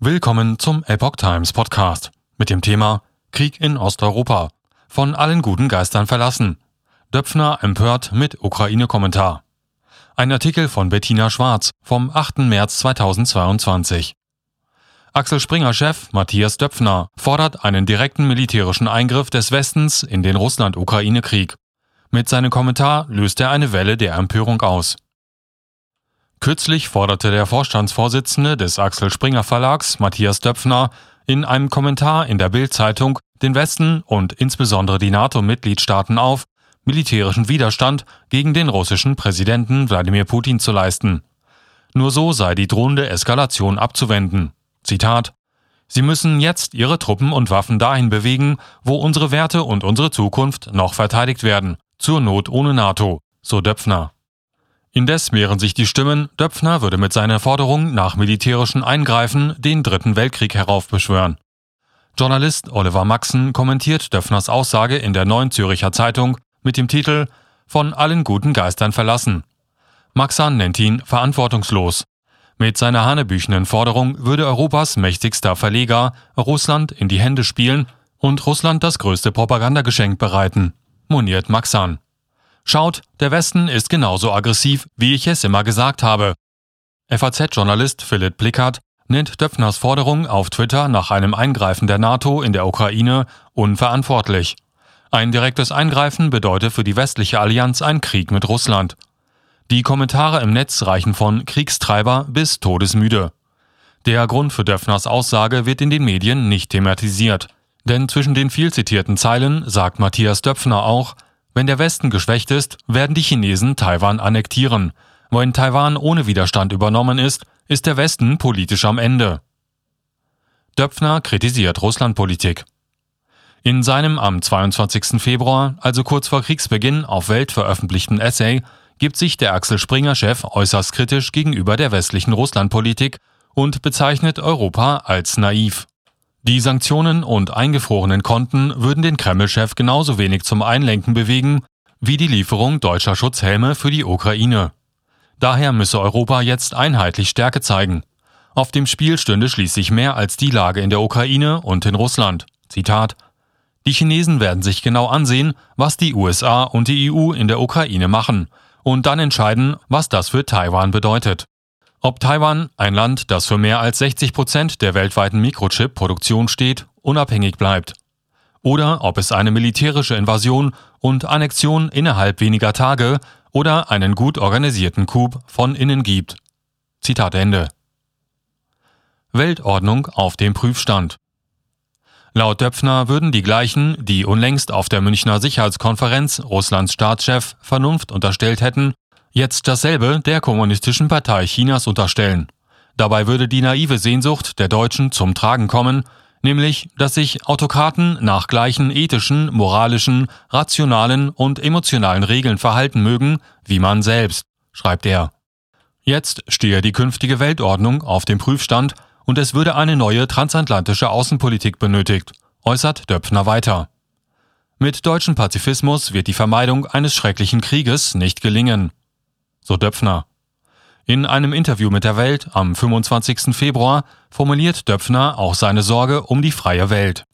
Willkommen zum Epoch Times Podcast mit dem Thema Krieg in Osteuropa. Von allen guten Geistern verlassen. Döpfner empört mit Ukraine-Kommentar. Ein Artikel von Bettina Schwarz vom 8. März 2022. Axel Springer-Chef Matthias Döpfner fordert einen direkten militärischen Eingriff des Westens in den Russland-Ukraine-Krieg. Mit seinem Kommentar löst er eine Welle der Empörung aus. Kürzlich forderte der Vorstandsvorsitzende des Axel Springer Verlags, Matthias Döpfner, in einem Kommentar in der Bild-Zeitung den Westen und insbesondere die NATO-Mitgliedstaaten auf, militärischen Widerstand gegen den russischen Präsidenten Wladimir Putin zu leisten. Nur so sei die drohende Eskalation abzuwenden. Zitat Sie müssen jetzt Ihre Truppen und Waffen dahin bewegen, wo unsere Werte und unsere Zukunft noch verteidigt werden, zur Not ohne NATO, so Döpfner. Indes mehren sich die Stimmen, Döpfner würde mit seiner Forderung nach militärischen Eingreifen den Dritten Weltkrieg heraufbeschwören. Journalist Oliver Maxen kommentiert Döpfners Aussage in der Neuen Züricher Zeitung mit dem Titel Von allen guten Geistern verlassen. Maxan nennt ihn verantwortungslos. Mit seiner hanebüchenen Forderung würde Europas mächtigster Verleger Russland in die Hände spielen und Russland das größte Propagandageschenk bereiten, moniert Maxan. Schaut, der Westen ist genauso aggressiv, wie ich es immer gesagt habe. FAZ-Journalist Philipp Blickert nennt Döpfners Forderung auf Twitter nach einem Eingreifen der NATO in der Ukraine unverantwortlich. Ein direktes Eingreifen bedeutet für die westliche Allianz ein Krieg mit Russland. Die Kommentare im Netz reichen von Kriegstreiber bis Todesmüde. Der Grund für Döpfners Aussage wird in den Medien nicht thematisiert. Denn zwischen den viel zitierten Zeilen sagt Matthias Döpfner auch, wenn der Westen geschwächt ist, werden die Chinesen Taiwan annektieren. Wenn Taiwan ohne Widerstand übernommen ist, ist der Westen politisch am Ende. Döpfner kritisiert Russlandpolitik. In seinem am 22. Februar, also kurz vor Kriegsbeginn, auf Welt veröffentlichten Essay gibt sich der Axel Springer-Chef äußerst kritisch gegenüber der westlichen Russlandpolitik und bezeichnet Europa als naiv. Die Sanktionen und eingefrorenen Konten würden den Kreml-Chef genauso wenig zum Einlenken bewegen wie die Lieferung deutscher Schutzhelme für die Ukraine. Daher müsse Europa jetzt einheitlich Stärke zeigen. Auf dem Spiel stünde schließlich mehr als die Lage in der Ukraine und in Russland. Zitat Die Chinesen werden sich genau ansehen, was die USA und die EU in der Ukraine machen, und dann entscheiden, was das für Taiwan bedeutet. Ob Taiwan, ein Land, das für mehr als 60 Prozent der weltweiten Mikrochip-Produktion steht, unabhängig bleibt. Oder ob es eine militärische Invasion und Annexion innerhalb weniger Tage oder einen gut organisierten Coup von innen gibt. Zitat Ende. Weltordnung auf dem Prüfstand. Laut Döpfner würden die gleichen, die unlängst auf der Münchner Sicherheitskonferenz Russlands Staatschef Vernunft unterstellt hätten, jetzt dasselbe der Kommunistischen Partei Chinas unterstellen. Dabei würde die naive Sehnsucht der Deutschen zum Tragen kommen, nämlich, dass sich Autokraten nach gleichen ethischen, moralischen, rationalen und emotionalen Regeln verhalten mögen wie man selbst, schreibt er. Jetzt stehe die künftige Weltordnung auf dem Prüfstand und es würde eine neue transatlantische Außenpolitik benötigt, äußert Döpfner weiter. Mit deutschem Pazifismus wird die Vermeidung eines schrecklichen Krieges nicht gelingen so Döpfner. In einem Interview mit der Welt am 25. Februar formuliert Döpfner auch seine Sorge um die freie Welt.